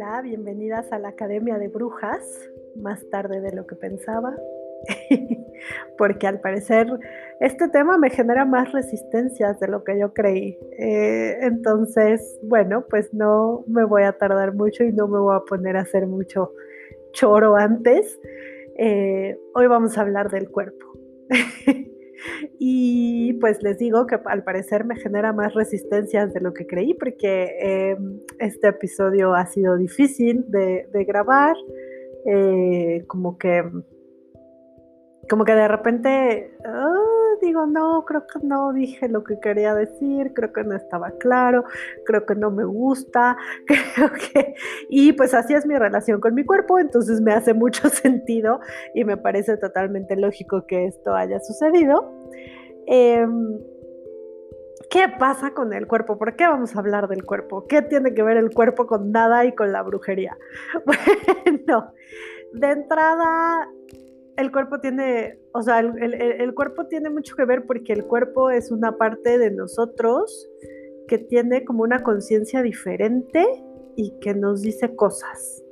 Hola, bienvenidas a la Academia de Brujas, más tarde de lo que pensaba, porque al parecer este tema me genera más resistencias de lo que yo creí. Eh, entonces, bueno, pues no me voy a tardar mucho y no me voy a poner a hacer mucho choro antes. Eh, hoy vamos a hablar del cuerpo. Y pues les digo que al parecer me genera más resistencias de lo que creí porque em, este episodio ha sido difícil de, grabar, eh, como que como que de repente ah, digo, no, creo que no dije lo que quería decir, creo que no estaba claro, creo que no me gusta, creo que... Y pues así es mi relación con mi cuerpo, entonces me hace mucho sentido y me parece totalmente lógico que esto haya sucedido. Em, ¿Qué pasa con el cuerpo? ¿Por qué vamos a hablar del cuerpo? ¿Qué tiene que ver el cuerpo con nada y con la brujería? Bueno, de entrada, el cuerpo tiene, o sea, el, cuerpo tiene mucho que ver porque el cuerpo es una parte de nosotros que tiene como una conciencia diferente y que nos dice cosas.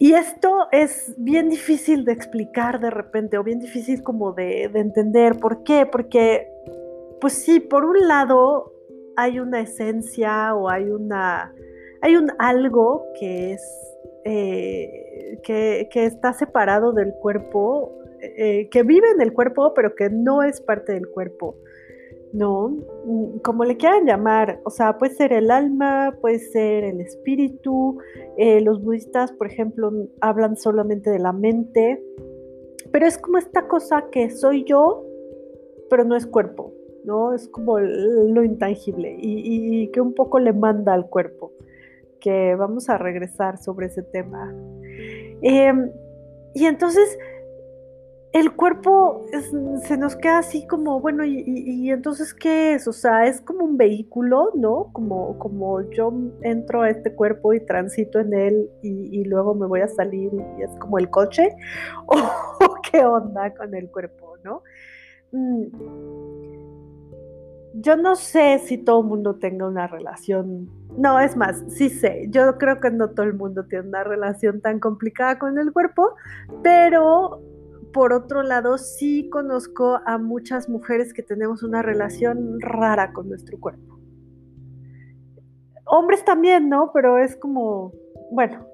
Y esto es bien difícil de explicar de repente o bien difícil como de, de entender. ¿Por qué? Porque, pues sí, por un lado hay una esencia o hay una, hay un algo que es eh, que, está separado del cuerpo, eh, que vive en el cuerpo, pero que no es parte del cuerpo. ¿no? Mm, como le quieran llamar, o sea, puede ser el alma, puede ser el espíritu, eh, los budistas, por ejemplo, hablan solamente de la mente, pero es como esta cosa que soy yo, pero no es cuerpo, ¿no? Es como lo intangible y, y que un poco le manda al cuerpo que vamos a regresar sobre ese tema. Em, y entonces el cuerpo se nos queda así como, bueno, y, entonces qué es? O sea, es como un vehículo, ¿no? Como, como yo entro a este cuerpo y transito en él y, luego me voy a salir y es como el coche. ¿O qué onda con el cuerpo, no? Mm. Yo no sé si todo el mundo tenga una relación no, es más, sí sé, yo creo que no todo el mundo tiene una relación tan complicada con el cuerpo, pero por otro lado sí conozco a muchas mujeres que tenemos una relación rara con nuestro cuerpo. Hombres también, ¿no? Pero es como, bueno,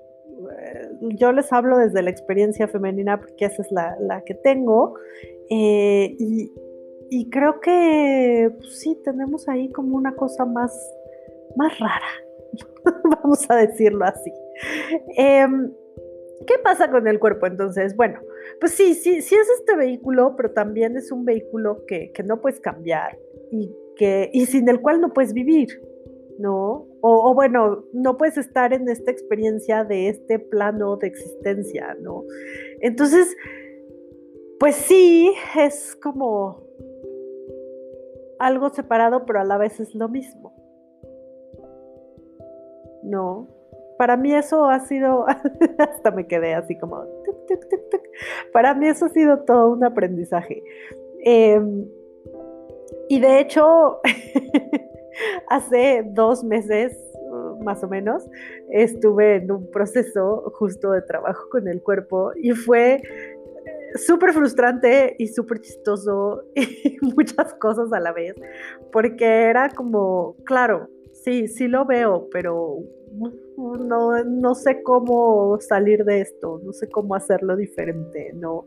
eh, yo les hablo desde la experiencia femenina porque esa es la, que tengo. Eh, y, creo que pues sí, tenemos ahí como una cosa más más rara, vamos a decirlo así. Em, ¿Qué pasa con el cuerpo entonces? Bueno, pues sí, sí, sí es este vehículo, pero también es un vehículo que, no puedes cambiar y, que, y sin el cual no puedes vivir, ¿no? O, o, bueno, no puedes estar en esta experiencia de este plano de existencia, ¿no? Entonces, pues sí, es como algo separado, pero a la vez es lo mismo. No, para mí eso ha sido, hasta me quedé así como, para mí eso ha sido todo un aprendizaje. Em, y de hecho, hace dos meses, más o menos, estuve en un proceso justo de trabajo con el cuerpo y fue súper frustrante y súper chistoso y muchas cosas a la vez, porque era como, claro, sí, sí lo veo, pero no, no sé cómo salir de esto, no sé cómo hacerlo diferente, ¿no?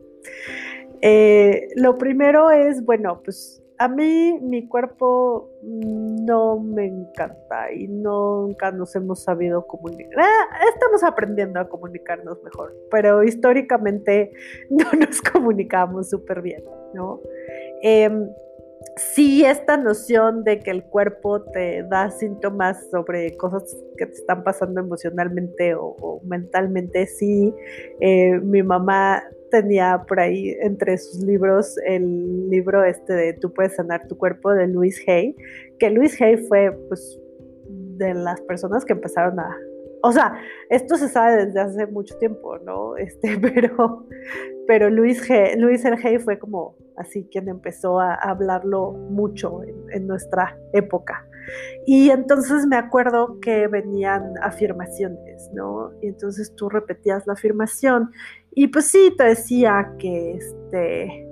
Eh, lo primero es, bueno, pues a mí mi cuerpo no me encanta y nunca nos hemos sabido comunicar. Ah, estamos aprendiendo a comunicarnos mejor, pero históricamente no nos comunicamos súper bien, ¿no? Em, sí esta noción de que el cuerpo te da síntomas sobre cosas que te están pasando emocionalmente o, mentalmente, sí. Eh, mi mamá tenía por ahí entre sus libros el libro este de Tú puedes sanar tu cuerpo de Luis Hay, que Luis Hay fue pues de las personas que empezaron a, o sea, esto se sabe desde hace mucho tiempo, ¿no? Este, pero, pero Luis, G, Luis Hay fue como así quien empezó a hablarlo mucho en, nuestra época. Y entonces me acuerdo que venían afirmaciones, ¿no? Y entonces tú repetías la afirmación y pues sí, te decía que este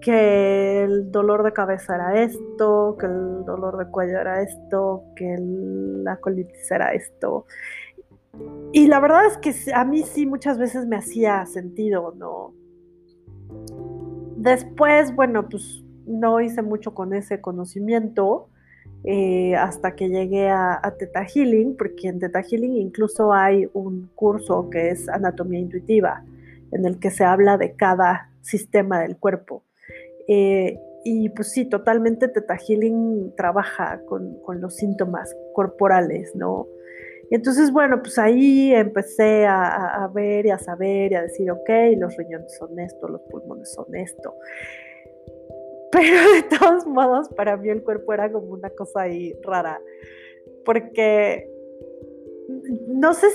que el dolor de cabeza era esto, que el dolor de cuello era esto, que la colitis era esto. Y la verdad es que a mí sí muchas veces me hacía sentido, ¿no? Después, bueno, pues no hice mucho con ese conocimiento eh, hasta que llegué a, a, Healing, porque en Teta Healing incluso hay un curso que es anatomía intuitiva, en el que se habla de cada sistema del cuerpo. Eh, y pues sí, totalmente Teta Healing trabaja con, los síntomas corporales, ¿no? Y entonces, bueno, pues ahí empecé a, ver y a saber y a decir, ok, los riñones son esto, los pulmones son esto. Pero de todos modos, para mí el cuerpo era como una cosa ahí rara, porque no sé,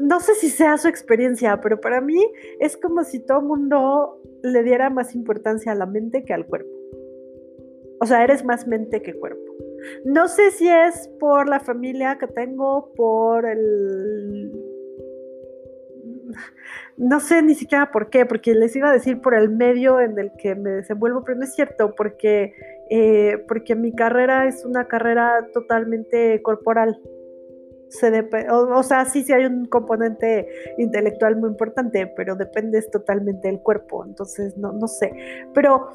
no sé si sea su experiencia, pero para mí es como si todo mundo le diera más importancia a la mente que al cuerpo. O sea, eres más mente que cuerpo. No sé si es por la familia que tengo, por el... No sé ni siquiera por qué, porque les iba a decir por el medio en el que me desenvuelvo, pero no es cierto, porque, eh, porque mi carrera es una carrera totalmente corporal se o, sea, sí, sí hay un componente intelectual muy importante, pero depende totalmente del cuerpo, entonces no, no sé. Pero,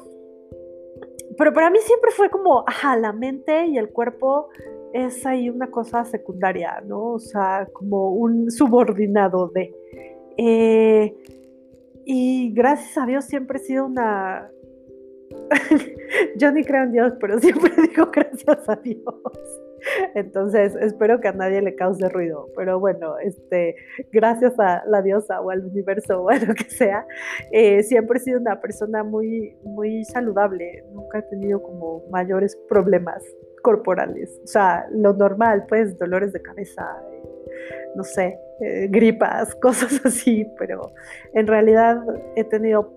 pero para mí siempre fue como, ajá, la mente y el cuerpo es ahí una cosa secundaria, ¿no? O sea, como un subordinado de... Eh, y gracias a Dios siempre he sido una... Yo ni creo en Dios, pero siempre digo gracias a Dios. Entonces, espero que a nadie le cause ruido, pero bueno, este, gracias a la diosa o al universo o a lo que sea, eh, siempre he sido una persona muy, muy saludable, nunca he tenido como mayores problemas corporales, o sea, lo normal, pues, dolores de cabeza, no sé, eh, gripas, cosas así, pero en realidad he tenido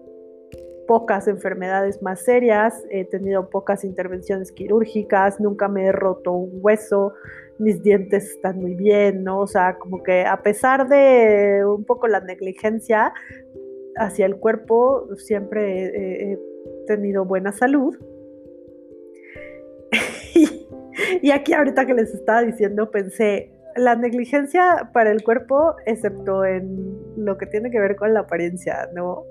pocas enfermedades más serias, he tenido pocas intervenciones quirúrgicas, nunca me he roto un hueso, mis dientes están muy bien, ¿no? O sea, como que a pesar de un poco la negligencia hacia el cuerpo, siempre he, tenido buena salud. y aquí ahorita que les estaba diciendo, pensé, la negligencia para el cuerpo, excepto en lo que tiene que ver con la apariencia, ¿no?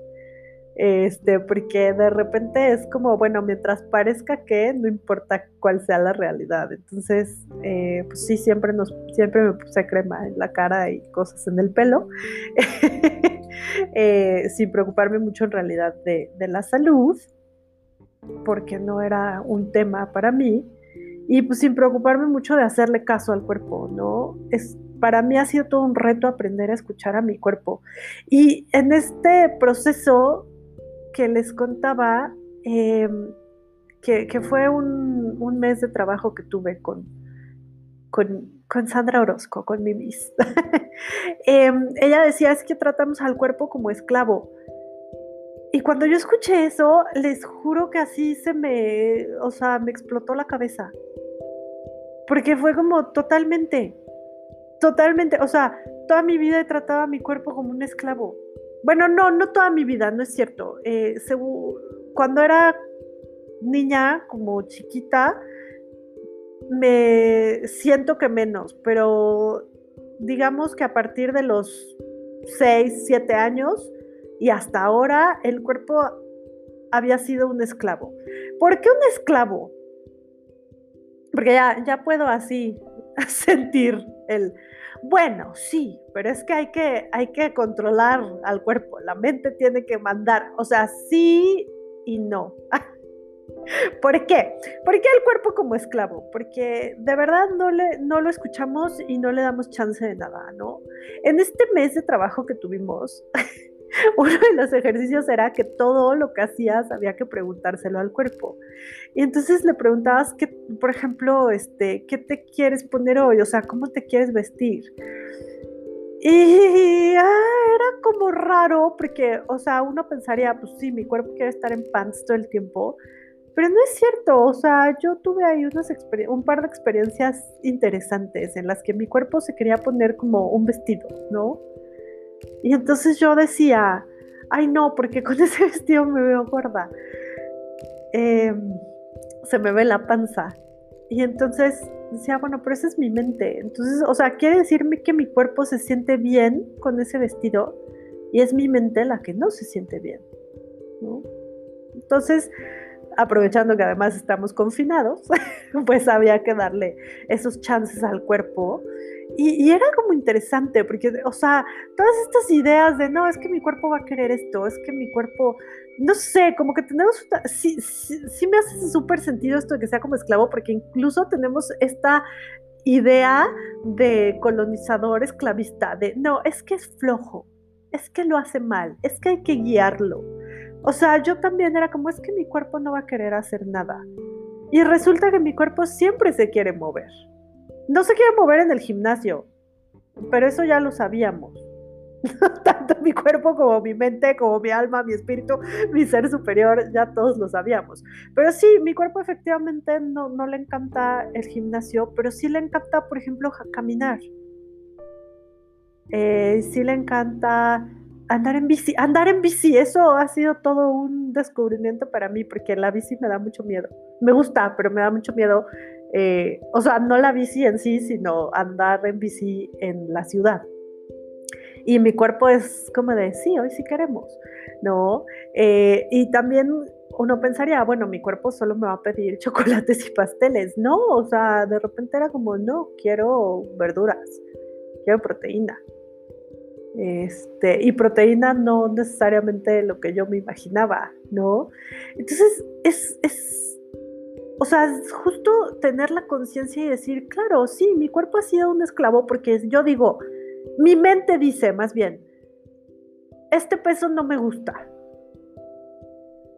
este, porque de repente es como, bueno, mientras parezca que, no importa cuál sea la realidad. Entonces, eh, pues sí, siempre, nos, siempre me puse crema en la cara y cosas en el pelo, eh, sin preocuparme mucho en realidad de, de la salud, porque no era un tema para mí, y pues sin preocuparme mucho de hacerle caso al cuerpo, ¿no? Es, para mí ha sido todo un reto aprender a escuchar a mi cuerpo. Y en este proceso que les contaba em, que, fue un, mes de trabajo que tuve con, con, Sandra Orozco, con mi Miss. Em, ella decía, es que tratamos al cuerpo como esclavo. Y cuando yo escuché eso, les juro que así se me, o sea, me explotó la cabeza. Porque fue como totalmente, totalmente, o sea, toda mi vida he tratado a mi cuerpo como un esclavo. Bueno, no, no toda mi vida, no es cierto. Eh, cuando era niña, como chiquita, me siento que menos, pero digamos que a partir de los 6, 7 años y hasta ahora el cuerpo había sido un esclavo. ¿Por qué un esclavo? Porque ya, ya puedo así sentir el, bueno, sí, pero es que hay que, hay que controlar al cuerpo, la mente tiene que mandar, o sea, sí y no. ¿Por qué? ¿Por qué el cuerpo como esclavo? Porque de verdad no, le, no lo escuchamos y no le damos chance de nada, ¿no? En este mes de trabajo que tuvimos, uno de los ejercicios era que todo lo que hacías había que preguntárselo al cuerpo. Y entonces le preguntabas que, por ejemplo, este, ¿qué te quieres poner hoy? O sea, ¿cómo te quieres vestir? Y ah, era como raro porque, o sea, uno pensaría, pues sí, mi cuerpo quiere estar en pants todo el tiempo, Pero no es cierto, o sea, yo tuve ahí unas un par de experiencias interesantes en las que mi cuerpo se quería poner como un vestido, ¿no? Y entonces yo decía, ay no, porque con ese vestido me veo gorda. Em, se me ve la panza. Y entonces decía, bueno, pero esa es mi mente. Entonces, o sea, quiere decirme que mi cuerpo se siente bien con ese vestido y es mi mente la que no se siente bien. Entonces, aprovechando que además estamos confinados, pues había que darle esos chances al cuerpo. Y, era como interesante, porque, o sea, todas estas ideas de, no, es que mi cuerpo va a querer esto, es que mi cuerpo, no sé, como que tenemos, sí, sí, me hace súper sentido esto de que sea como esclavo, porque incluso tenemos esta idea de colonizador esclavista, de, no, es que es flojo, es que lo hace mal, es que hay que guiarlo. O sea, yo también era como, es que mi cuerpo no va a querer hacer nada. Y resulta que mi cuerpo siempre se quiere mover. No se quiere mover en el gimnasio, pero eso ya lo sabíamos. Tanto mi cuerpo como mi mente, como mi alma, mi espíritu, mi ser superior, ya todos lo sabíamos. Pero sí, mi cuerpo efectivamente no, no le encanta el gimnasio, pero sí le encanta, por ejemplo, caminar. Eh, sí le encanta andar en bici, andar en bici, eso ha sido todo un descubrimiento para mí, porque la bici me da mucho miedo. Me gusta, pero me da mucho miedo, eh, o sea, no la bici en sí, sino andar en bici en la ciudad. Y mi cuerpo es como de, sí, hoy sí queremos, ¿no? Eh, y también uno pensaría, bueno, mi cuerpo solo me va a pedir chocolates y pasteles. No, o sea, de repente era como, no, quiero verduras, quiero proteína, este, y proteína no necesariamente lo que yo me imaginaba, ¿no? Entonces, es, es o sea, es justo tener la conciencia y decir, claro, sí, mi cuerpo ha sido un esclavo porque yo digo, mi mente dice más bien, este peso no me gusta.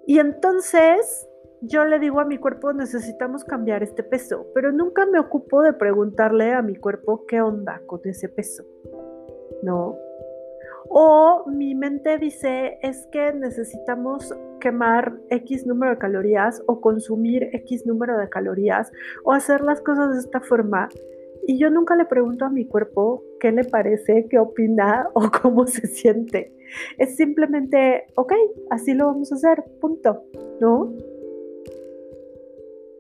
Y entonces yo le digo a mi cuerpo, necesitamos cambiar este peso, pero nunca me ocupo de preguntarle a mi cuerpo qué onda con ese peso, ¿no? O mi mente dice, es que necesitamos quemar X número de calorías o consumir X número de calorías o hacer las cosas de esta forma. Y yo nunca le pregunto a mi cuerpo qué le parece, qué opina o cómo se siente. Es simplemente, ok, así lo vamos a hacer, punto, ¿no?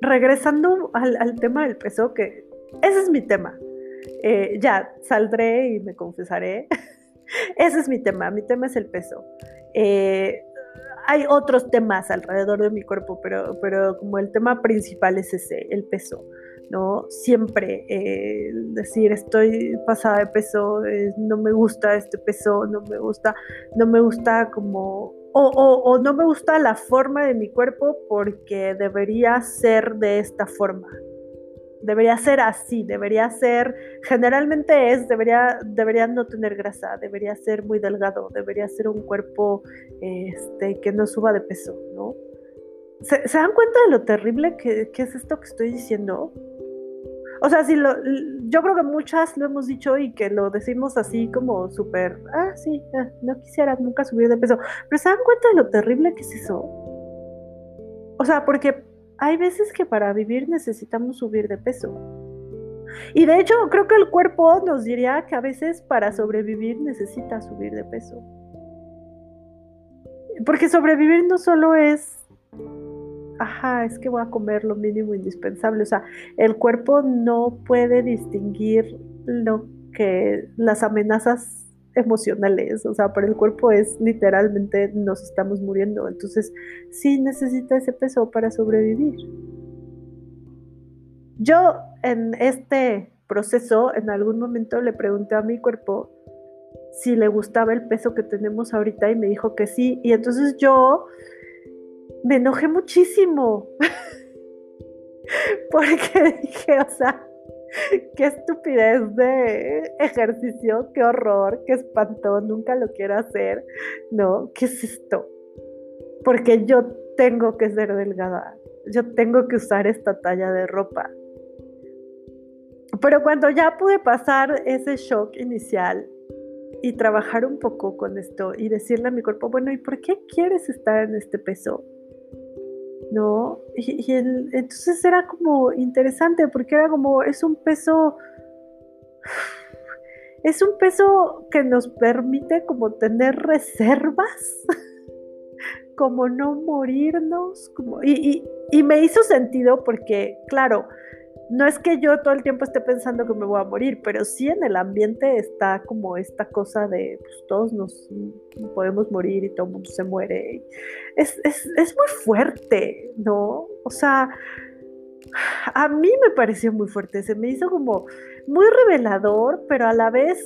Regresando al, tema del peso, que ese es mi tema. Eh, ya saldré y me confesaré. Ese es mi tema, mi tema es el peso. Eh, hay otros temas alrededor de mi cuerpo, pero, pero como el tema principal es ese, el peso, ¿no? Siempre eh, decir estoy pasada de peso, eh, no me gusta este peso, no me gusta, no me gusta como, o, o no me gusta la forma de mi cuerpo porque debería ser de esta forma, debería ser así, debería ser, generalmente es, debería, debería no tener grasa, debería ser muy delgado, debería ser un cuerpo este, que no suba de peso, ¿no? ¿Se, dan cuenta de lo terrible que, es esto que estoy diciendo? O sea, si lo, yo creo que muchas lo hemos dicho y que lo decimos así como súper, ah, sí, ah, no quisiera nunca subir de peso, pero ¿se dan cuenta de lo terrible que es eso? O sea, porque hay veces que para vivir necesitamos subir de peso. Y de hecho creo que el cuerpo nos diría que a veces para sobrevivir necesita subir de peso. Porque sobrevivir no solo es, ajá, es que voy a comer lo mínimo indispensable. O sea, el cuerpo no puede distinguir lo que las amenazas emocionales, o sea, para el cuerpo es literalmente nos estamos muriendo, entonces sí necesita ese peso para sobrevivir. Yo en este proceso en algún momento le pregunté a mi cuerpo si le gustaba el peso que tenemos ahorita y me dijo que sí, y entonces yo me enojé muchísimo porque dije, o sea, qué estupidez de ejercicio, qué horror, qué espanto, nunca lo quiero hacer, ¿no? ¿Qué es esto? Porque yo tengo que ser delgada, yo tengo que usar esta talla de ropa. Pero cuando ya pude pasar ese shock inicial y trabajar un poco con esto y decirle a mi cuerpo, bueno, ¿y por qué quieres estar en este peso? ¿No? Y, entonces era como interesante porque era como, es un peso, es un peso que nos permite como tener reservas, como no morirnos, como, y, y me hizo sentido porque, claro, no es que yo todo el tiempo esté pensando que me voy a morir, pero sí en el ambiente está como esta cosa de pues, todos nos podemos morir y todo el mundo se muere. Es, es, es muy fuerte, ¿no? O sea, a mí me pareció muy fuerte, se me hizo como muy revelador, pero a la vez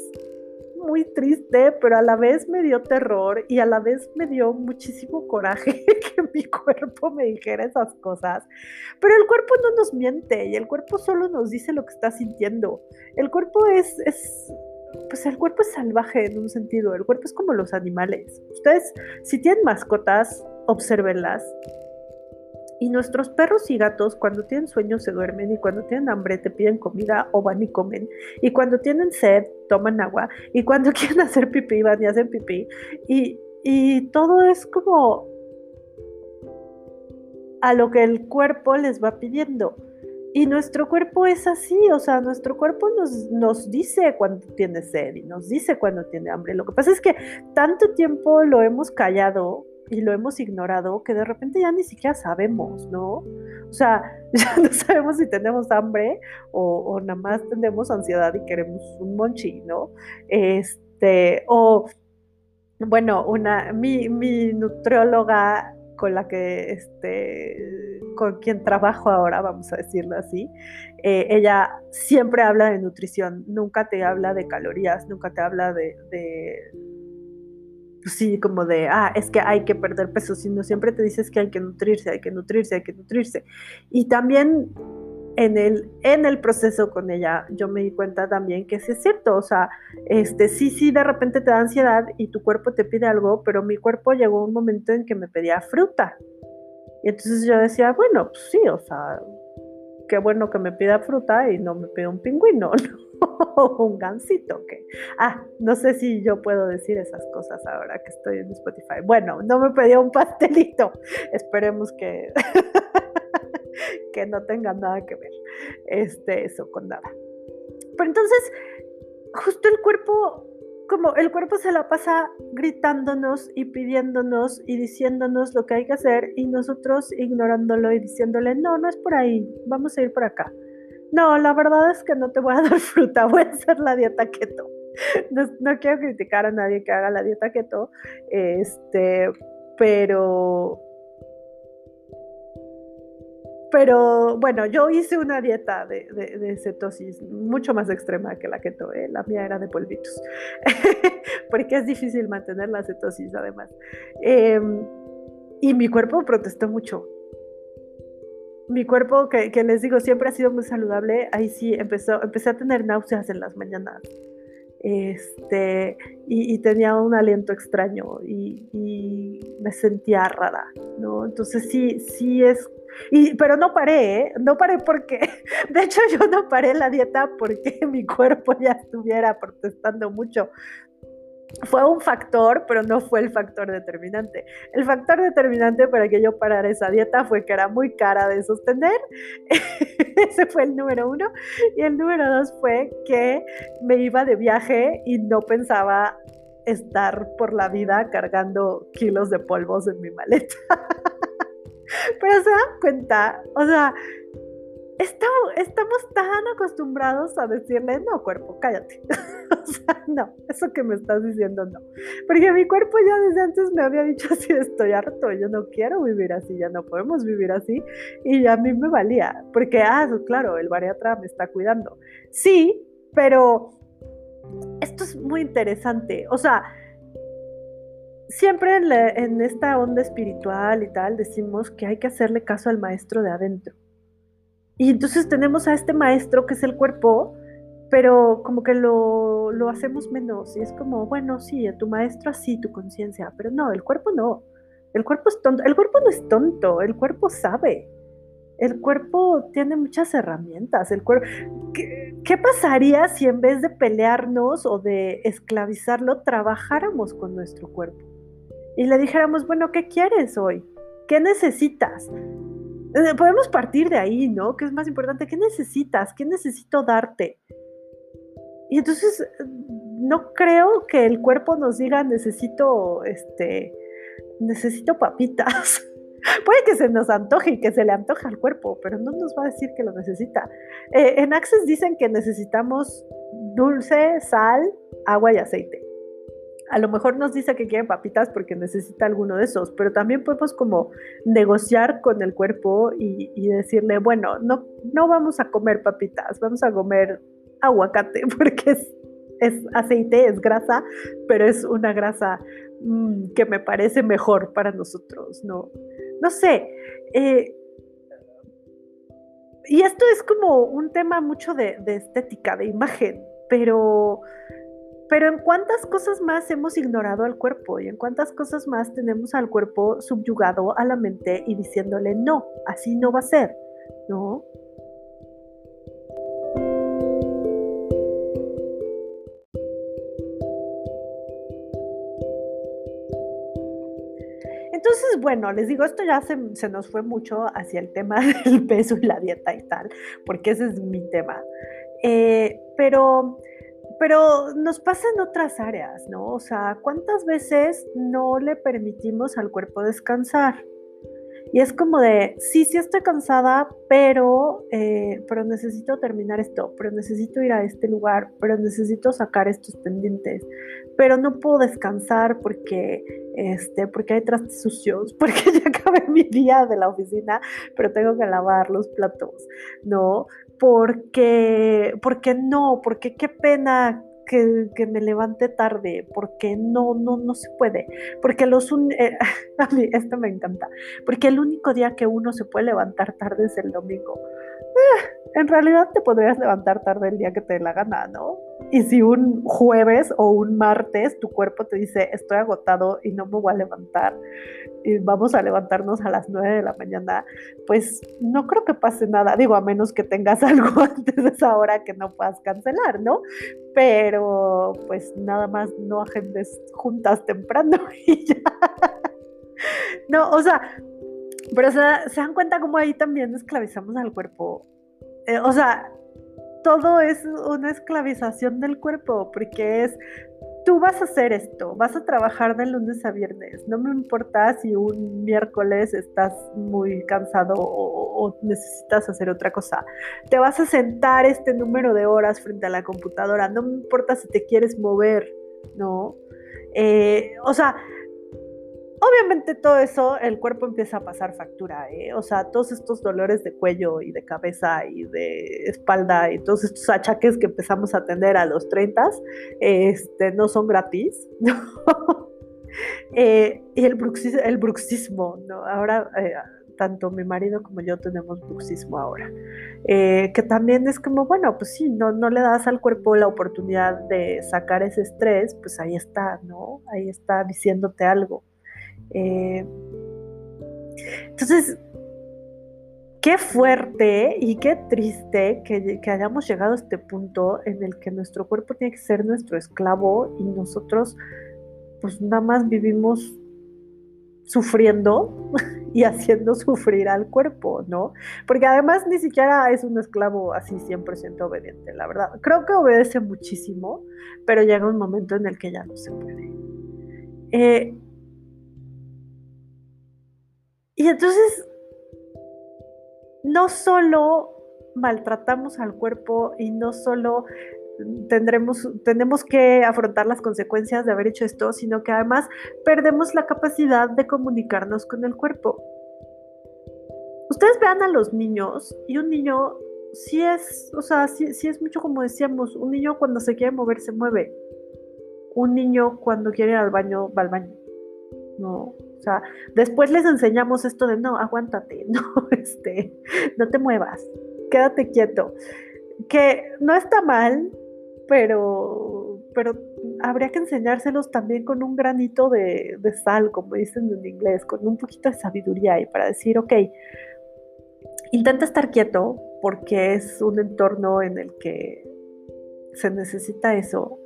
muy triste, pero a la vez me dio terror y a la vez me dio muchísimo coraje que mi cuerpo me dijera esas cosas. Pero el cuerpo no nos miente y el cuerpo solo nos dice lo que está sintiendo. El cuerpo es, es pues el cuerpo es salvaje en un sentido, el cuerpo es como los animales. Ustedes, si tienen mascotas, observenlas y nuestros perros y gatos cuando tienen sueño se duermen y cuando tienen hambre te piden comida o van y comen. Y cuando tienen sed toman agua y cuando quieren hacer pipí van y hacen pipí. Y, y todo es como a lo que el cuerpo les va pidiendo. Y nuestro cuerpo es así, o sea, nuestro cuerpo nos, nos dice cuando tiene sed y nos dice cuando tiene hambre. Lo que pasa es que tanto tiempo lo hemos callado y lo hemos ignorado que de repente ya ni siquiera sabemos, ¿no? O sea, ya no sabemos si tenemos hambre o, nada más tenemos ansiedad y queremos un monchi, ¿no? Este, o, bueno, una, mi, mi nutrióloga con la que, este, con quien trabajo ahora, vamos a decirlo así, eh, ella siempre habla de nutrición, nunca te habla de calorías, nunca te habla de pues sí, como de, ah, es que hay que perder peso, sino siempre te dices que hay que nutrirse, hay que nutrirse, hay que nutrirse. Y también en el, en el proceso con ella, yo me di cuenta también que sí es cierto, o sea, este, sí, sí, de repente te da ansiedad y tu cuerpo te pide algo, pero mi cuerpo llegó un momento en que me pedía fruta. Y entonces yo decía, bueno, pues sí, o sea, qué bueno que me pida fruta y no me pida un pingüino, ¿no? un gansito. Ah, no sé si yo puedo decir esas cosas ahora que estoy en Spotify. Bueno, no me pidió un pastelito. Esperemos que, que no tenga nada que ver este, eso con nada. Pero entonces, justo el cuerpo, como el cuerpo se la pasa gritándonos y pidiéndonos y diciéndonos lo que hay que hacer y nosotros ignorándolo y diciéndole, no, no es por ahí, vamos a ir por acá. No, la verdad es que no te voy a dar fruta, voy a hacer la dieta keto. No, quiero criticar a nadie que haga la dieta keto, este, pero pero bueno, yo hice una dieta de, cetosis mucho más extrema que la keto, ¿eh? la mía era de polvitos, porque es difícil mantener la cetosis además. Em, y mi cuerpo protestó mucho, mi cuerpo, que, les digo, siempre ha sido muy saludable, ahí sí empezó, empecé a tener náuseas en las mañanas. Este, y, tenía un aliento extraño y, me sentía rara, ¿no? Entonces sí, sí es y, pero no paré, ¿eh? no paré porque, de hecho yo no paré la dieta porque mi cuerpo ya estuviera protestando mucho fue un factor, pero no fue el factor determinante. El factor determinante para que yo parara esa dieta fue que era muy cara de sostener. Ese fue el número uno. Y el número dos fue que me iba de viaje y no pensaba estar por la vida cargando kilos de polvos en mi maleta. Pero se dan cuenta, o sea, estamos, tan acostumbrados a decirle, no, cuerpo, cállate. o sea, no, eso que me estás diciendo no. Porque mi cuerpo ya desde antes me había dicho así, estoy harto, yo no quiero vivir así, ya no podemos vivir así. Y a mí me valía, porque, ah, claro, el bariatra me está cuidando. Sí, pero esto es muy interesante. O sea, siempre en esta onda espiritual y tal decimos que hay que hacerle caso al maestro de adentro. Y entonces tenemos a este maestro que es el cuerpo, pero como que lo, lo hacemos menos. Y es como, bueno, sí, tu maestro así, tu conciencia, pero no, el cuerpo no. El cuerpo es tonto. El cuerpo no es tonto, el cuerpo sabe. El cuerpo tiene muchas herramientas. El cuerpo, ¿Qué, ¿Qué, pasaría si en vez de pelearnos o de esclavizarlo, trabajáramos con nuestro cuerpo? Y le dijéramos, bueno, ¿qué quieres hoy? ¿Qué necesitas? Eh, podemos partir de ahí, ¿no? ¿Qué es más importante? ¿Qué necesitas? ¿Qué necesito darte? Y entonces no creo que el cuerpo nos diga necesito, este, necesito papitas. Puede que se nos antoje y que se le antoje al cuerpo, pero no nos va a decir que lo necesita. Eh, en Access dicen que necesitamos dulce, sal, agua y aceite. A lo mejor nos dice que quiere papitas porque necesita alguno de esos, pero también podemos como negociar con el cuerpo y, decirle, bueno, no, no vamos a comer papitas, vamos a comer aguacate porque es, es aceite, es grasa, pero es una grasa mm, que me parece mejor para nosotros, ¿no? No sé. Eh, y esto es como un tema mucho de, estética, de imagen, pero, pero en cuántas cosas más hemos ignorado al cuerpo y en cuántas cosas más tenemos al cuerpo subyugado a la mente y diciéndole no, así no va a ser, ¿no? Entonces, bueno, les digo, esto ya se, nos fue mucho hacia el tema del peso y la dieta y tal, porque ese es mi tema. Eh, pero, pero nos pasa en otras áreas, ¿no? O sea, ¿cuántas veces no le permitimos al cuerpo descansar? Y es como de, sí, sí estoy cansada, pero, eh, pero necesito terminar esto, pero necesito ir a este lugar, pero necesito sacar estos pendientes, pero no puedo descansar porque, este, porque hay trastes sucios, porque ya acabé mi día de la oficina, pero tengo que lavar los platos, ¿no? Porque, porque no, porque qué pena que, me levante tarde, porque no, no, no se puede. Porque los eh, a mí esto me encanta, porque el único día que uno se puede levantar tarde es el domingo. Eh, en realidad te podrías levantar tarde el día que te dé la gana, ¿no? Y si un jueves o un martes tu cuerpo te dice estoy agotado y no me voy a levantar, y vamos a levantarnos a las 9 de la mañana, pues no creo que pase nada, digo, a menos que tengas algo antes de esa hora que no puedas cancelar, ¿no? Pero pues nada más no agendes juntas temprano y ya. No, o sea, pero se, dan cuenta cómo ahí también esclavizamos al cuerpo. Eh, o sea, todo es una esclavización del cuerpo, porque es, tú vas a hacer esto, vas a trabajar de lunes a viernes, no me importa si un miércoles estás muy cansado o, necesitas hacer otra cosa, te vas a sentar este número de horas frente a la computadora, no me importa si te quieres mover, ¿no? Eh, o sea, Obviamente todo eso, el cuerpo empieza a pasar factura, ¿eh? o sea, todos estos dolores de cuello y de cabeza y de espalda y todos estos achaques que empezamos a tener a los 30, este, no son gratis, eh, y el, bruxismo, ¿no? Ahora, eh, tanto mi marido como yo tenemos bruxismo ahora, que también es como, bueno, pues sí, no, no le das al cuerpo la oportunidad de sacar ese estrés, pues ahí está, ¿no? Ahí está diciéndote algo. Eh, entonces, qué fuerte y qué triste que, hayamos llegado a este punto en el que nuestro cuerpo tiene que ser nuestro esclavo y nosotros pues nada más vivimos sufriendo y haciendo sufrir al cuerpo, ¿no? Porque además ni siquiera es un esclavo así 100% obediente, la verdad. Creo que obedece muchísimo, pero llega un momento en el que ya no se puede. Eh, y entonces, no solo maltratamos al cuerpo y no solo tendremos, tenemos que afrontar las consecuencias de haber hecho esto, sino que además perdemos la capacidad de comunicarnos con el cuerpo. Ustedes vean a los niños y un niño sí es, o sea, sí, es mucho como decíamos, un niño cuando se quiere mover se mueve. Un niño cuando quiere ir al baño va al baño. No, después les enseñamos esto de no, aguántate, no, este, no te muevas, quédate quieto. Que no está mal, pero, pero habría que enseñárselos también con un granito de, de sal, como dicen en inglés, con un poquito de sabiduría y para decir, ok, intenta estar quieto porque es un entorno en el que se necesita eso,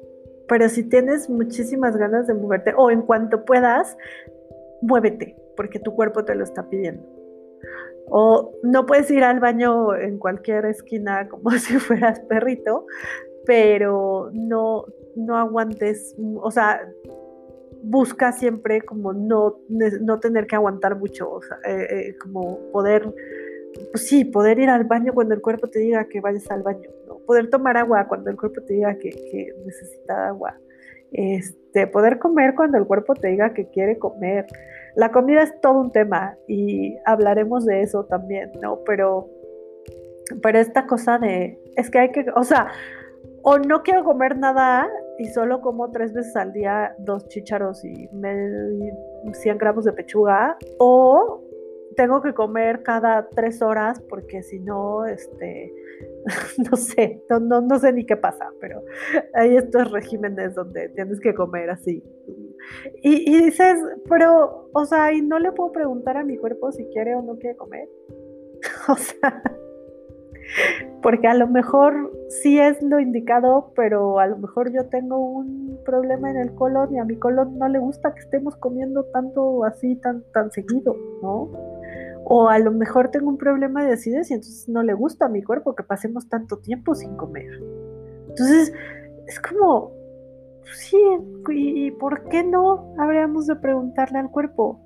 pero si tienes muchísimas ganas de moverte o en cuanto puedas, muévete, porque tu cuerpo te lo está pidiendo. O no puedes ir al baño en cualquier esquina como si fueras perrito, pero no, no aguantes, o sea, busca siempre como no, no tener que aguantar mucho, o sea, eh, eh, como poder, pues sí, poder ir al baño cuando el cuerpo te diga que vayas al baño, ¿no? poder tomar agua cuando el cuerpo te diga que, que necesita agua, este, poder comer cuando el cuerpo te diga que quiere comer. La comida es todo un tema y hablaremos de eso también, ¿no? Pero, pero esta cosa de, es que hay que, o sea, o no quiero comer nada y solo como tres veces al día dos chícharos y 100 gramos de pechuga, o tengo que comer cada tres horas porque si no, este, no sé, no, no, sé ni qué pasa, pero hay estos regímenes donde tienes que comer así. Y, y dices, pero, o sea, ¿y no le puedo preguntar a mi cuerpo si quiere o no quiere comer? o sea, porque a lo mejor sí es lo indicado, pero a lo mejor yo tengo un problema en el colon y a mi colon no le gusta que estemos comiendo tanto así, tan, tan seguido, ¿no? O a lo mejor tengo un problema de acidez y entonces no le gusta a mi cuerpo que pasemos tanto tiempo sin comer. Entonces, es como, sí, ¿y por qué no habríamos de preguntarle al cuerpo?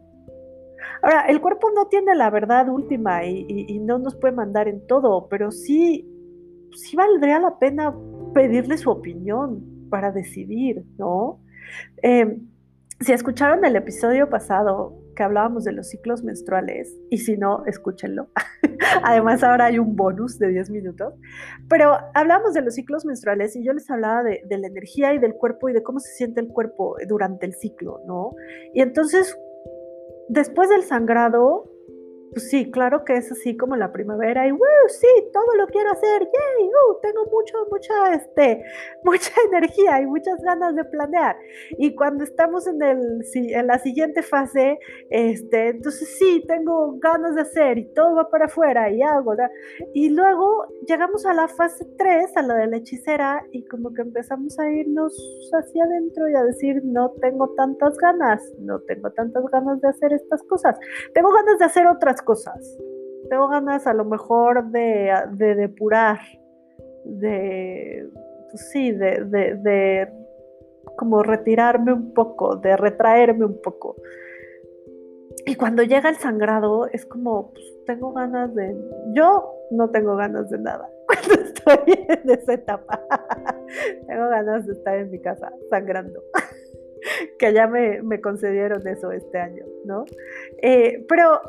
Ahora, el cuerpo no tiene la verdad última y, no nos puede mandar en todo, pero sí, sí valdría la pena pedirle su opinión para decidir, ¿no? Em, si escucharon el episodio pasado que hablábamos de los ciclos menstruales, y si no, escúchenlo. Además, ahora hay un bonus de 10 minutos, pero hablamos de los ciclos menstruales y yo les hablaba de, de la energía y del cuerpo y de cómo se siente el cuerpo durante el ciclo, ¿no? Y entonces, Después del sangrado, pues sí, claro que es así como la primavera y ¡wow! Sí, todo lo quiero hacer, ¡yay! Uh, tengo mucho, mucha, este, mucha energía y muchas ganas de planear. Y cuando estamos en, el, en la siguiente fase, este, entonces sí, tengo ganas de hacer y todo va para afuera y hago. Y luego llegamos a la fase 3, a la de la hechicera, y como que empezamos a irnos hacia adentro y a decir, no tengo tantas ganas, no tengo tantas ganas de hacer estas cosas, tengo ganas de hacer otras cosas. Tengo ganas a lo mejor de, depurar, de, pues sí, de, como retirarme un poco, de retraerme un poco. Y cuando llega el sangrado es como, pues, tengo ganas de, yo no tengo ganas de nada cuando estoy en esa etapa. tengo ganas de estar en mi casa sangrando. que ya me, concedieron eso este año, ¿no? Eh, pero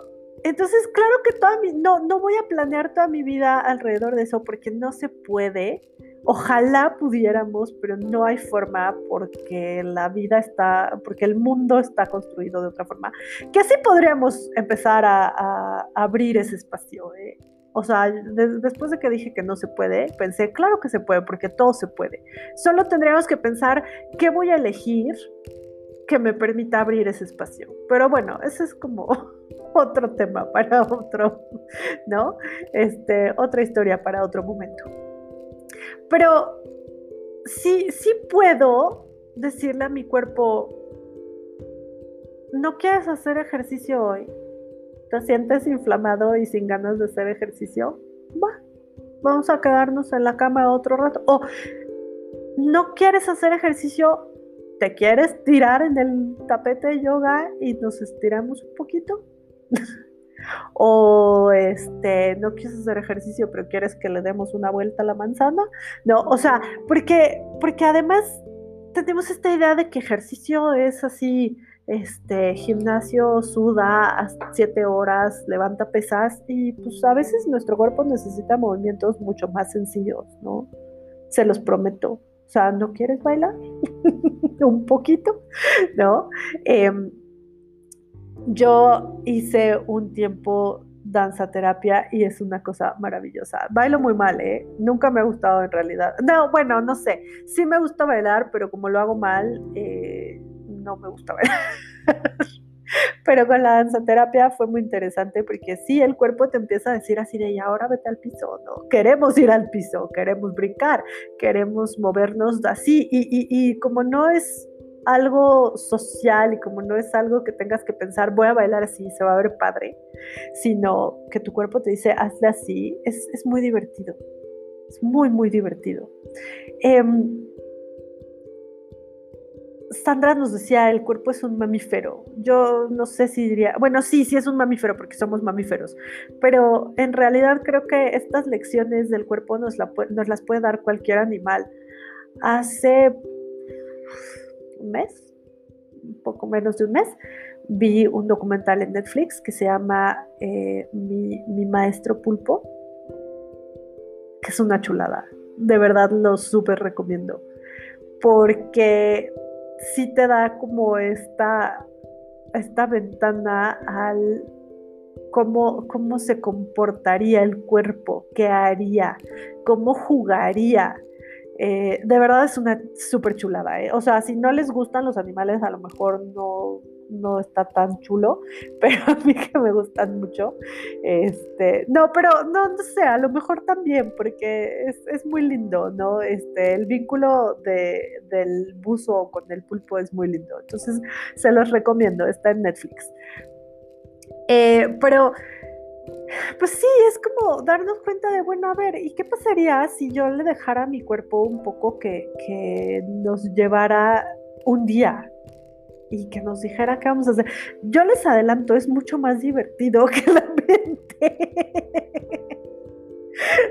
entonces, claro que toda mi, no, no voy a planear toda mi vida alrededor de eso porque no se puede. Ojalá pudiéramos, pero no hay forma porque la vida está, porque el mundo está construido de otra forma. Que así podríamos empezar a, abrir ese espacio. ¿eh? O sea, después de que dije que no se puede, pensé, claro que se puede, porque todo se puede. Solo tendríamos que pensar qué voy a elegir que me permita abrir ese espacio. Pero bueno, ese es como otro tema para otro, ¿no? Este, otra historia para otro momento. Pero sí, sí puedo decirle a mi cuerpo, ¿no quieres hacer ejercicio hoy? ¿Te sientes inflamado y sin ganas de hacer ejercicio? Va, vamos a quedarnos en la cama otro rato. O no quieres hacer ejercicio, ¿te quieres tirar en el tapete de yoga y nos estiramos un poquito? o este, no quieres hacer ejercicio, pero quieres que le demos una vuelta a la manzana. No, o sea, porque, porque además tenemos esta idea de que ejercicio es así, este, gimnasio suda hasta siete horas, levanta pesas y pues a veces nuestro cuerpo necesita movimientos mucho más sencillos, ¿no? Se los prometo. O sea, ¿no quieres bailar? Un poquito, ¿no? Em, yo hice un tiempo danza terapia y es una cosa maravillosa. Bailo muy mal, ¿eh? Nunca me ha gustado en realidad. No, bueno, no sé. Sí me gusta bailar, pero como lo hago mal, eh, no me gusta bailar. pero con la danza terapia fue muy interesante porque sí, el cuerpo te empieza a decir así de, y ahora vete al piso, ¿no? Queremos ir al piso, queremos brincar, queremos movernos así. Y, y, y como no es algo social y como no es algo que tengas que pensar, voy a bailar así, se va a ver padre, sino que tu cuerpo te dice, hazle así, es, es muy divertido. Es muy, muy divertido. Em, Sandra nos decía, el cuerpo es un mamífero. Yo no sé si diría, bueno, sí, sí es un mamífero porque somos mamíferos, pero en realidad creo que estas lecciones del cuerpo nos, nos las puede dar cualquier animal. Hace un mes, un poco menos de un mes, vi un documental en Netflix que se llama eh, mi, maestro pulpo, que es una chulada. De verdad lo súper recomiendo. Porque sí te da como esta, esta ventana al cómo, cómo se comportaría el cuerpo, qué haría, cómo jugaría. Eh, de verdad es una súper chulada. ¿eh? O sea, si no les gustan los animales, a lo mejor no, no está tan chulo, pero a mí que me gustan mucho. Este, no, pero no, sé, a lo mejor también, porque es, muy lindo, ¿no? Este, el vínculo de, del buzo con el pulpo es muy lindo. Entonces, se los recomiendo, está en Netflix. Eh, pero, pues sí, es como darnos cuenta de, bueno, a ver, ¿y qué pasaría si yo le dejara a mi cuerpo un poco que, que nos llevara un día, y que nos dijera qué vamos a hacer. Yo les adelanto, es mucho más divertido que la mente.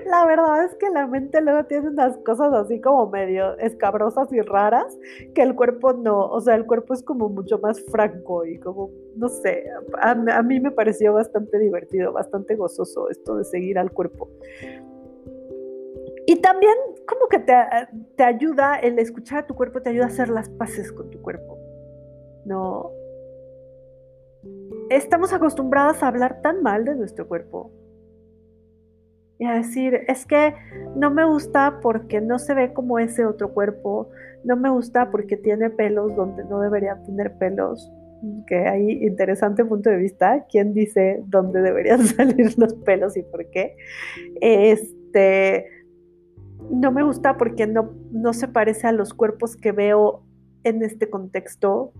La verdad es que la mente luego tiene unas cosas así como medio escabrosas y raras que el cuerpo no, o sea, el cuerpo es como mucho más franco y como, no sé, a, mí me pareció bastante divertido, bastante gozoso esto de seguir al cuerpo. Y también como que te, te ayuda, el escuchar a tu cuerpo te ayuda a hacer las paces con tu cuerpo. No. Estamos acostumbradas a hablar tan mal de nuestro cuerpo. Y a decir, es que no me gusta porque no se ve como ese otro cuerpo, no me gusta porque tiene pelos donde no debería tener pelos. Que hay interesante punto de vista. ¿Quién dice dónde deberían salir los pelos y por qué? Este, no me gusta porque no, no se parece a los cuerpos que veo en este contexto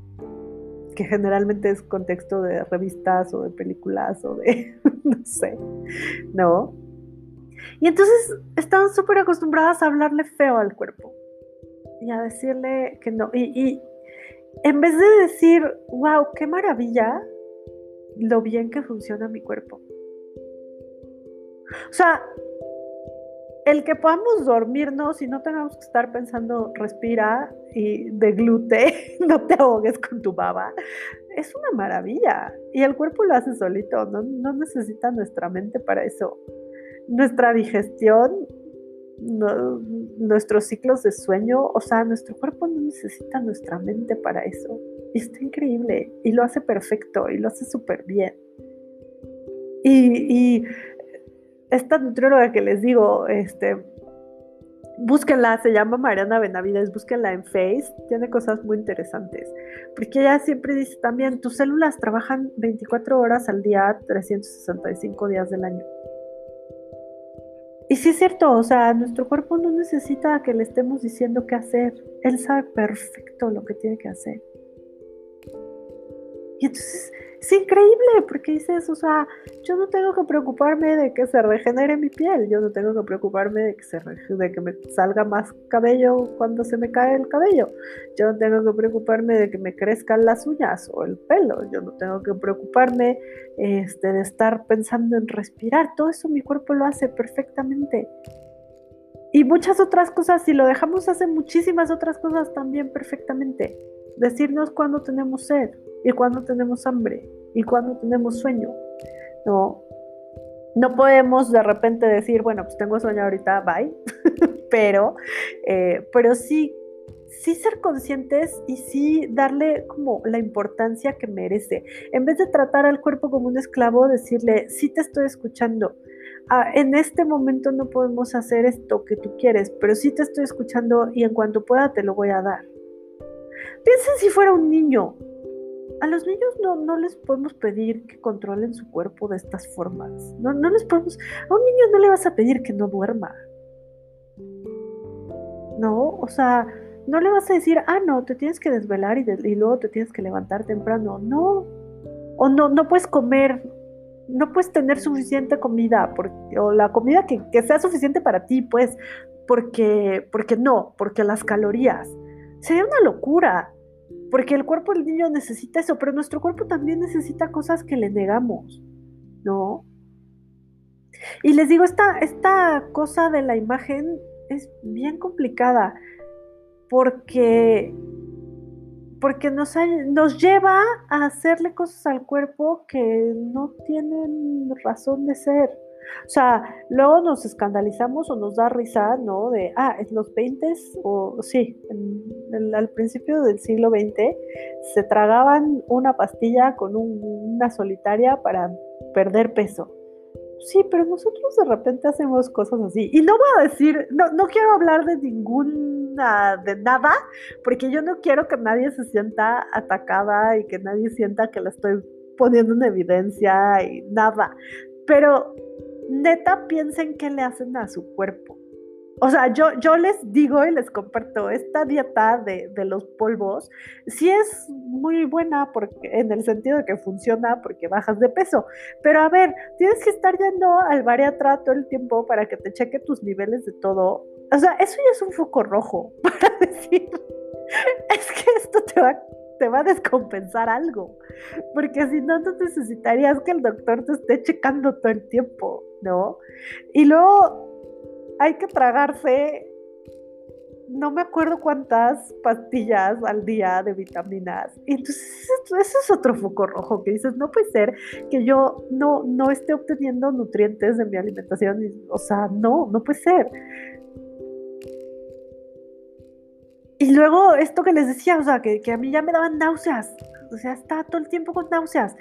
que generalmente es contexto de revistas o de películas o de, no sé, ¿no? Y entonces están súper acostumbradas a hablarle feo al cuerpo y a decirle que no. Y, y en vez de decir, wow, qué maravilla lo bien que funciona mi cuerpo. O sea, el que podamos dormirnos y no tengamos que estar pensando, respira y deglute, no te ahogues con tu baba, es una maravilla. Y el cuerpo lo hace solito, no, no necesita nuestra mente para eso. Nuestra digestión, nuestros ciclos de sueño, o sea, nuestro cuerpo no necesita nuestra mente para eso. Y está increíble y lo hace perfecto y lo hace súper bien. Y, y esta nutrióloga que les digo, este, búsquenla, se llama Mariana Benavides, búsquenla en Face, tiene cosas muy interesantes, porque ella siempre dice también, tus células trabajan 24 horas al día, 365 días del año. Y sí es cierto, o sea, nuestro cuerpo no necesita que le estemos diciendo qué hacer, él sabe perfecto lo que tiene que hacer. Y entonces es increíble porque dices, o sea, yo no tengo que preocuparme de que se regenere mi piel, yo no tengo que preocuparme de que, se de que me salga más cabello cuando se me cae el cabello, yo no tengo que preocuparme de que me crezcan las uñas o el pelo, yo no tengo que preocuparme este, de estar pensando en respirar, todo eso mi cuerpo lo hace perfectamente. Y muchas otras cosas, si lo dejamos, hace muchísimas otras cosas también perfectamente. Decirnos cuándo tenemos sed, y cuando tenemos hambre y cuando tenemos sueño. No, no podemos de repente decir, bueno, pues tengo sueño ahorita, bye, pero, eh, pero sí, sí ser conscientes y sí darle como la importancia que merece. En vez de tratar al cuerpo como un esclavo, decirle, sí te estoy escuchando. Ah, en este momento no podemos hacer esto que tú quieres, pero sí te estoy escuchando y en cuanto pueda te lo voy a dar. Piensa si fuera un niño, a los niños no, no, les podemos pedir que controlen su cuerpo de estas formas. No, no les podemos. A un niño no le vas a pedir que no duerma. No, o sea, no le vas a decir, ah, no, te tienes que desvelar y, y luego te tienes que levantar temprano. No. O no, no puedes comer, no puedes tener suficiente comida, porque, o la comida que, que, sea suficiente para ti, pues, porque, porque no, porque las calorías. Sería una locura, porque el cuerpo del niño necesita eso, pero nuestro cuerpo también necesita cosas que le negamos, ¿no? Y les digo, esta, esta cosa de la imagen es bien complicada porque, porque nos, nos lleva a hacerle cosas al cuerpo que no tienen razón de ser. O sea, luego nos escandalizamos o nos da risa, ¿no? De, ah, en los 20 o sí, al principio del siglo XX se tragaban una pastilla con una solitaria para perder peso sí, pero nosotros de repente hacemos cosas así. Y no voy a decir, no, no quiero hablar de ninguna, de nada, porque yo no quiero que nadie se sienta atacada y que nadie sienta que la estoy poniendo en evidencia y nada. Pero neta piensen qué le hacen a su cuerpo. O sea, yo, yo les digo y les comparto, esta dieta de, los polvos sí es muy buena porque, en el sentido de que funciona porque bajas de peso. Pero a ver, tienes que estar yendo al bariatra todo el tiempo para que te cheque tus niveles de todo. O sea, eso ya es un foco rojo para decir, es que esto te va, te va a descompensar algo. Porque si no, no necesitarías que el doctor te esté checando todo el tiempo, ¿no? Y luego hay que tragarse, no me acuerdo cuántas pastillas al día de vitaminas. Y entonces eso es otro foco rojo que dices, no puede ser que yo no, no esté obteniendo nutrientes de mi alimentación. O sea, no, no puede ser. Y luego esto que les decía, o sea, que, que a mí ya me daban náuseas. O sea, estaba todo el tiempo con náuseas.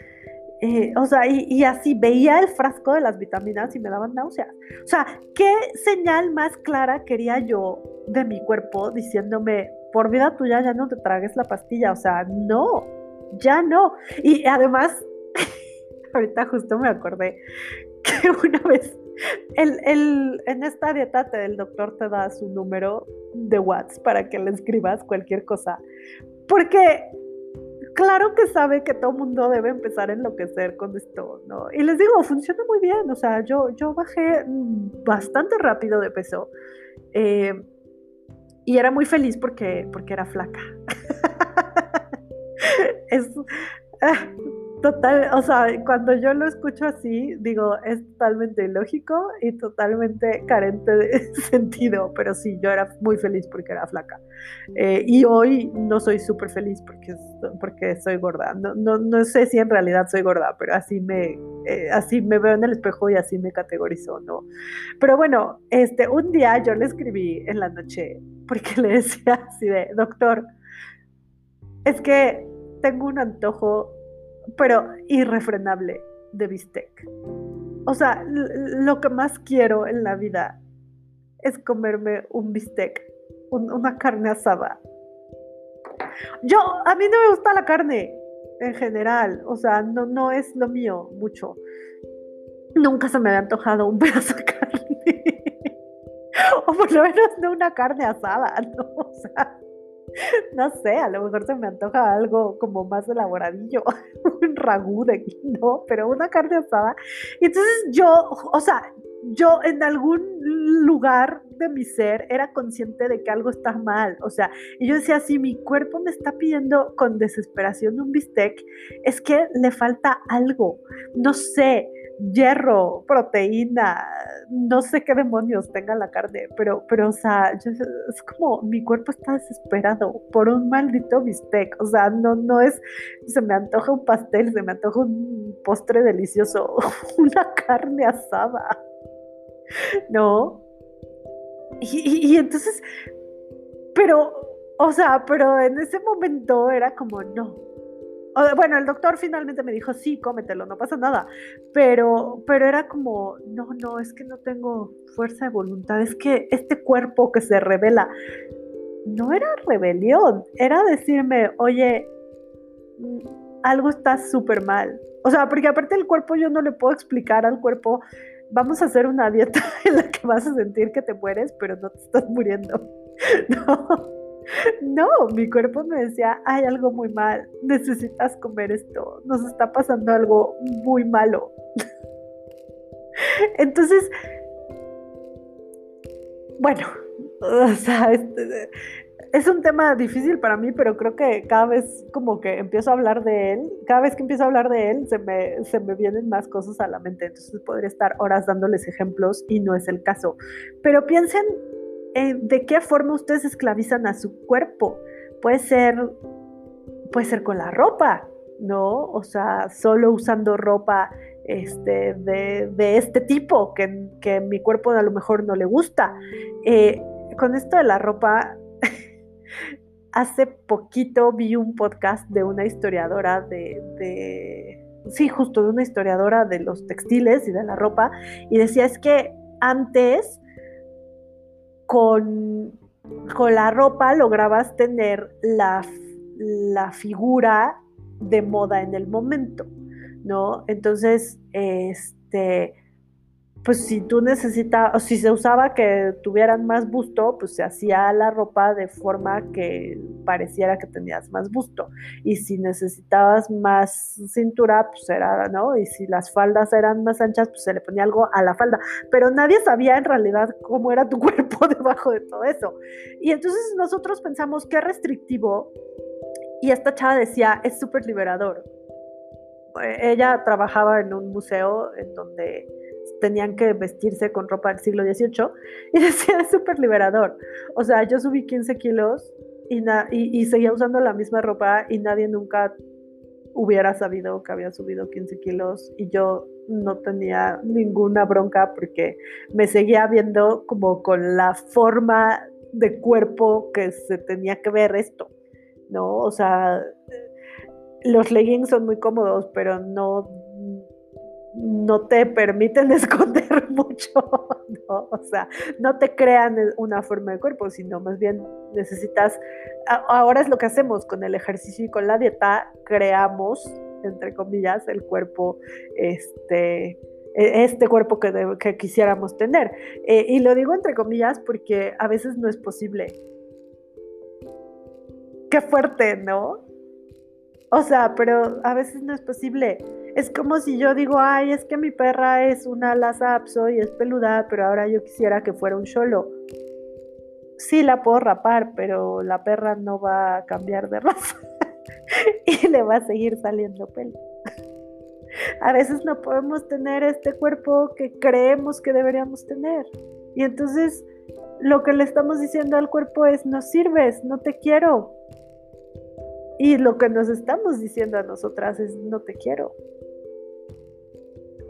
Eh, o sea, y, así veía el frasco de las vitaminas y me daban náuseas. O sea, ¿qué señal más clara quería yo de mi cuerpo diciéndome, por vida tuya ya no te tragues la pastilla? O sea, no, ya no. Y además, ahorita justo me acordé que una vez en esta dieta el doctor te da su número de WhatsApp para que le escribas cualquier cosa. Porque claro que sabe que todo mundo debe empezar a enloquecer con esto, ¿no? Y les digo, funciona muy bien, o sea, yo, yo bajé bastante rápido de peso eh, y era muy feliz porque, porque era flaca. es, ah, Total, o sea, cuando yo lo escucho así, digo, es totalmente ilógico y totalmente carente de sentido, pero sí, yo era muy feliz porque era flaca. Eh, y hoy no soy súper feliz porque, porque soy gorda. No, no, no, sé si en realidad soy gorda, pero así me, eh, así me veo en el espejo y así me categorizo, ¿no? Pero bueno, este, un día yo le escribí en la noche porque le decía así de, doctor, es que tengo un antojo pero irrefrenable de bistec. O sea, lo que más quiero en la vida es comerme un bistec, una carne asada. Yo, a mí no me gusta la carne en general, o sea, no, no es lo mío mucho. Nunca se me había antojado un pedazo de carne. o por lo menos no una carne asada, ¿no? O sea, no sé, a lo mejor se me antoja algo como más elaboradillo, un ragú de no, pero una carne asada. Y entonces yo, o sea, yo en algún lugar de mi ser era consciente de que algo está mal, o sea, y yo decía, si mi cuerpo me está pidiendo con desesperación un bistec, es que le falta algo, no sé, hierro, proteína, no sé qué demonios tenga la carne, pero, pero, o sea, es como mi cuerpo está desesperado por un maldito bistec, o sea, no, no es, se me antoja un pastel, se me antoja un postre delicioso, una carne asada, ¿no? Y, entonces, pero, o sea, pero en ese momento era como, no, bueno, el doctor finalmente me dijo, sí, cómetelo, no pasa nada. Pero, pero era como, no, no, es que no tengo fuerza de voluntad, es que este cuerpo que se revela, no era rebelión, era decirme, oye, mm, algo está súper mal. O sea, porque aparte el cuerpo yo no le puedo explicar al cuerpo, vamos a hacer una dieta en la que vas a sentir que te mueres, pero no te estás muriendo. No. No, mi cuerpo me decía, hay algo muy mal, necesitas comer esto, nos está pasando algo muy malo. Entonces, bueno, o sea, este, es un tema difícil para mí, pero creo que cada vez como que empiezo a hablar de él, cada vez que empiezo a hablar de él, se me, se me vienen más cosas a la mente. Entonces podría estar horas dándoles ejemplos y no es el caso. Pero piensen en de qué forma ustedes esclavizan a su cuerpo. Puede ser, puede ser con la ropa, ¿no? O sea, solo usando ropa este, de, este tipo que, mi cuerpo a lo mejor no le gusta. Eh, con esto de la ropa, hace poquito vi un podcast de una historiadora de, sí, justo de una historiadora de los textiles y de la ropa, y decía es que antes con, con la ropa lograbas tener la, la figura de moda en el momento, ¿no? Entonces, este pues si tú necesitas, o si se usaba que tuvieran más busto, pues se hacía la ropa de forma que pareciera que tenías más busto. Y si necesitabas más cintura, pues era, ¿no? Y si las faldas eran más anchas, pues se le ponía algo a la falda. Pero nadie sabía en realidad cómo era tu cuerpo debajo de todo eso. Y entonces nosotros pensamos qué restrictivo. Y esta chava decía, es súper liberador. Ella trabajaba en un museo en donde tenían que vestirse con ropa del siglo XVIII y decía, es súper liberador. O sea, yo subí 15 kilos y, y, seguía usando la misma ropa y nadie nunca hubiera sabido que había subido 15 kilos y yo no tenía ninguna bronca porque me seguía viendo como con la forma de cuerpo que se tenía que ver esto, ¿no? O sea, los leggings son muy cómodos, pero no no te permiten esconder mucho, ¿no? O sea, no te crean una forma de cuerpo, sino más bien necesitas, ahora es lo que hacemos con el ejercicio y con la dieta, creamos, entre comillas, el cuerpo, este, e, este cuerpo que, quisiéramos tener. Eh, y lo digo entre comillas porque a veces no es posible. Qué fuerte, ¿no? O sea, pero a veces no es posible es como si yo digo, ay, es que mi perra es una Lhasa Apso y es peluda, pero ahora yo quisiera que fuera un cholo. Sí la puedo rapar, pero la perra no va a cambiar de raza y le va a seguir saliendo pelo. a veces no podemos tener este cuerpo que creemos que deberíamos tener. Y entonces lo que le estamos diciendo al cuerpo es, no sirves, no te quiero. Y lo que nos estamos diciendo a nosotras es, no te quiero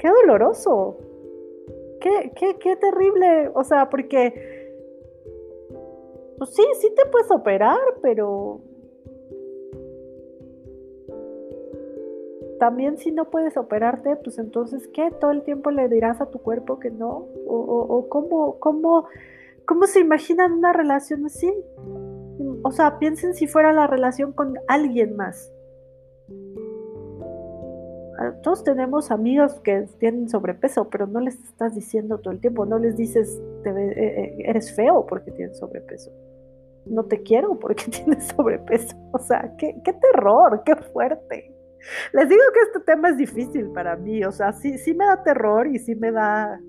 qué doloroso, qué, qué, qué terrible, o sea, porque, pues sí, sí te puedes operar, pero también si no puedes operarte, pues entonces, ¿qué? ¿Todo el tiempo le dirás a tu cuerpo que no? ¿O, o, cómo, cómo, cómo se imaginan una relación así? O sea, piensen si fuera la relación con alguien más todos tenemos amigos que tienen sobrepeso, pero no les estás diciendo todo el tiempo, no les dices, te eh, eh, eres feo porque tienes sobrepeso. No te quiero porque tienes sobrepeso. O sea, qué, terror, qué fuerte. Les digo que este tema es difícil para mí, o sea, sí, sí me da terror y sí me da,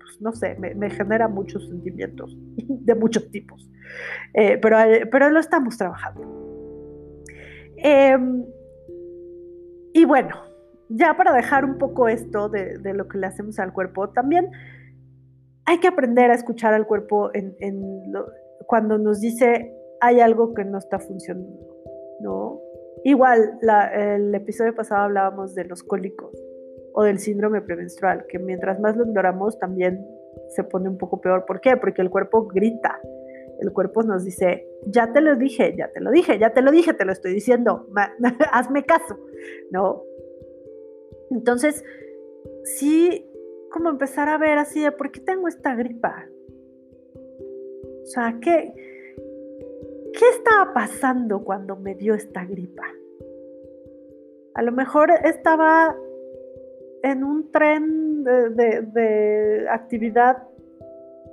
pues no sé, me, genera muchos sentimientos de muchos tipos, eh, pero, pero lo estamos trabajando. Em, y bueno, ya para dejar un poco esto de, lo que le hacemos al cuerpo, también hay que aprender a escuchar al cuerpo en, cuando nos dice hay algo que no está funcionando, ¿no? Igual, el episodio pasado hablábamos de los cólicos o del síndrome premenstrual, que mientras más lo ignoramos también se pone un poco peor. ¿Por qué? Porque el cuerpo grita. El cuerpo nos dice, ya te lo dije, ya te lo dije, ya te lo dije, te lo estoy diciendo, hazme caso, ¿no? Entonces, sí, como empezar a ver así de, ¿por qué tengo esta gripa? O sea, ¿qué, qué estaba pasando cuando me dio esta gripa? A lo mejor estaba en un tren de, de actividad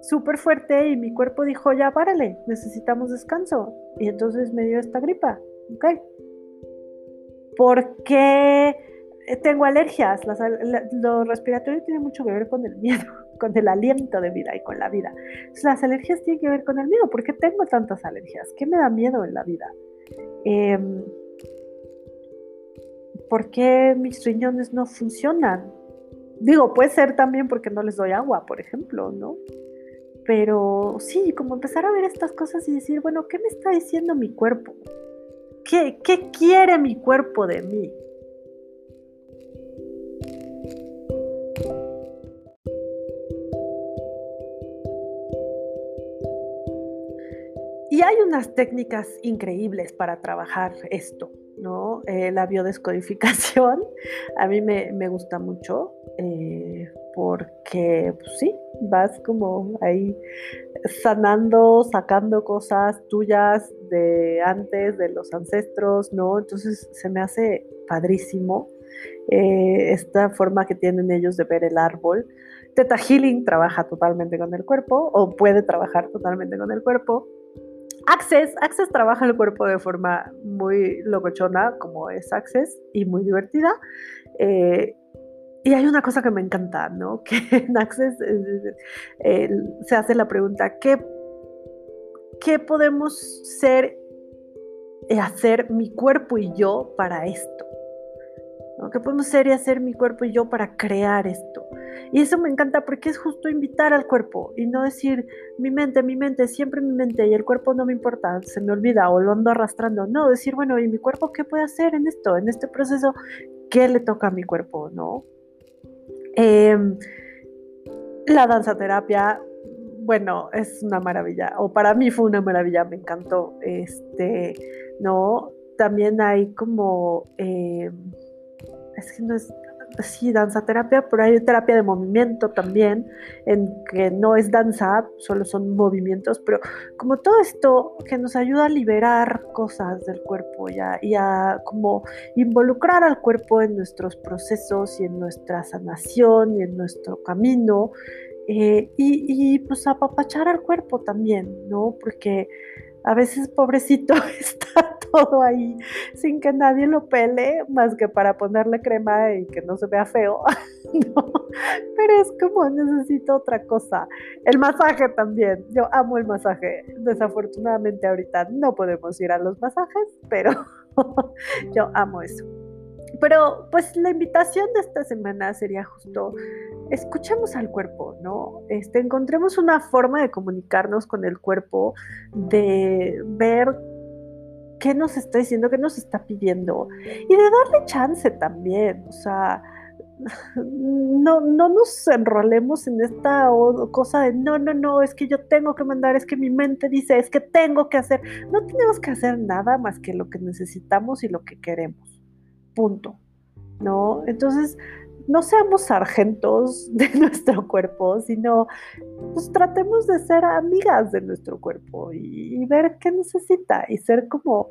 súper fuerte y mi cuerpo dijo, ya párale, necesitamos descanso. Y entonces me dio esta gripa. ¿Ok? ¿Por qué tengo alergias? lo respiratorio tiene mucho que ver con el miedo, con el aliento de vida y con la vida. las alergias tienen que ver con el miedo. ¿Por qué tengo tantas alergias? ¿Qué me da miedo en la vida? Em, ¿Por qué mis riñones no funcionan? Digo, puede ser también porque no les doy agua, por ejemplo, ¿no? Pero sí, como empezar a ver estas cosas y decir, bueno, ¿qué me está diciendo mi cuerpo? ¿Qué, qué quiere mi cuerpo de mí? Y hay unas técnicas increíbles para trabajar esto. ¿no? Eh, la biodescodificación a mí me, gusta mucho eh, porque, pues sí, vas como ahí sanando, sacando cosas tuyas de antes, de los ancestros, ¿no? Entonces se me hace padrísimo eh, esta forma que tienen ellos de ver el árbol. Teta Healing trabaja totalmente con el cuerpo o puede trabajar totalmente con el cuerpo. Access, Access trabaja el cuerpo de forma muy locochona, como es Access, y muy divertida. Eh, y hay una cosa que me encanta, ¿no? Que en Access eh, se hace la pregunta, ¿qué, qué podemos ser, y hacer mi cuerpo y yo para esto? ¿Qué podemos ser y hacer mi cuerpo y yo para crear esto? Y eso me encanta porque es justo invitar al cuerpo y no decir mi mente, mi mente, siempre mi mente y el cuerpo no me importa, se me olvida o lo ando arrastrando. No, decir, bueno, ¿y mi cuerpo qué puede hacer en esto, en este proceso? ¿Qué le toca a mi cuerpo? ¿No? Em, la danza terapia, bueno, es una maravilla, o para mí fue una maravilla, me encantó. Este, ¿no? También hay como, em, es que no es, sí, danza terapia, pero hay terapia de movimiento también, en que no es danza, solo son movimientos, pero como todo esto que nos ayuda a liberar cosas del cuerpo ya, y a como involucrar al cuerpo en nuestros procesos y en nuestra sanación y en nuestro camino, eh, y, y pues apapachar al cuerpo también, ¿no? Porque a veces pobrecito está todo ahí sin que nadie lo pele, más que para ponerle crema y que no se vea feo. no, pero es como necesito otra cosa. El masaje también. Yo amo el masaje. Desafortunadamente ahorita no podemos ir a los masajes, pero yo amo eso. Pero pues la invitación de esta semana sería justo escuchemos al cuerpo, ¿no? Este, encontremos una forma de comunicarnos con el cuerpo, de ver qué nos está diciendo, qué nos está pidiendo y de darle chance también, o sea, no, no nos enrolemos en esta cosa de no, no, no, es que yo tengo que mandar, es que mi mente dice, es que tengo que hacer. No tenemos que hacer nada más que lo que necesitamos y lo que queremos. Punto. ¿No? Entonces, no seamos sargentos de nuestro cuerpo, sino pues tratemos de ser amigas de nuestro cuerpo y, ver qué necesita y ser como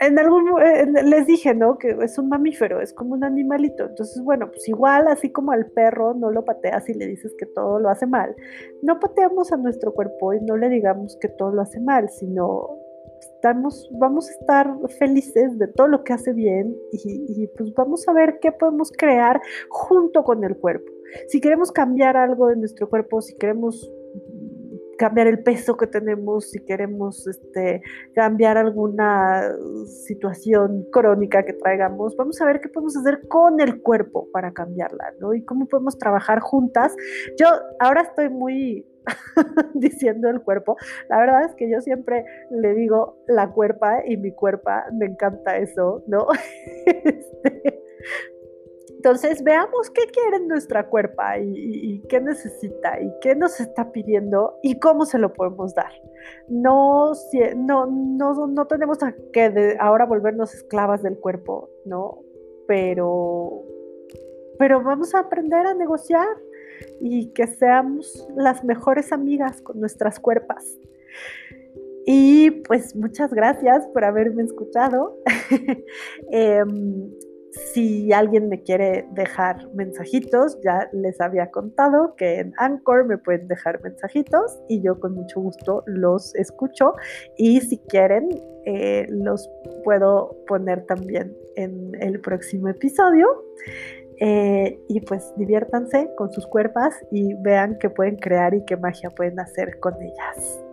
en algún les dije, ¿no? Que es un mamífero, es como un animalito. Entonces, bueno, pues igual, así como al perro no lo pateas y le dices que todo lo hace mal, no pateamos a nuestro cuerpo y no le digamos que todo lo hace mal, sino vamos a estar felices de todo lo que hace bien y, pues vamos a ver qué podemos crear junto con el cuerpo. Si queremos cambiar algo de nuestro cuerpo, si queremos cambiar el peso que tenemos, si queremos este, cambiar alguna situación crónica que traigamos, vamos a ver qué podemos hacer con el cuerpo para cambiarla, ¿no? Y cómo podemos trabajar juntas. Yo ahora estoy muy diciendo el cuerpo. La verdad es que yo siempre le digo la cuerpa y mi cuerpa, me encanta eso, ¿no? Este, entonces veamos qué quiere nuestra cuerpa y, qué necesita y qué nos está pidiendo y cómo se lo podemos dar. No, no, no, no tenemos que ahora volvernos esclavas del cuerpo, ¿no? Pero, pero vamos a aprender a negociar y que seamos las mejores amigas con nuestras cuerpas. Y pues muchas gracias por haberme escuchado. Em, si alguien me quiere dejar mensajitos, ya les había contado que en Anchor me pueden dejar mensajitos y yo con mucho gusto los escucho. Y si quieren, eh, los puedo poner también en el próximo episodio. Eh, y pues diviértanse con sus cuerpas y vean qué pueden crear y qué magia pueden hacer con ellas.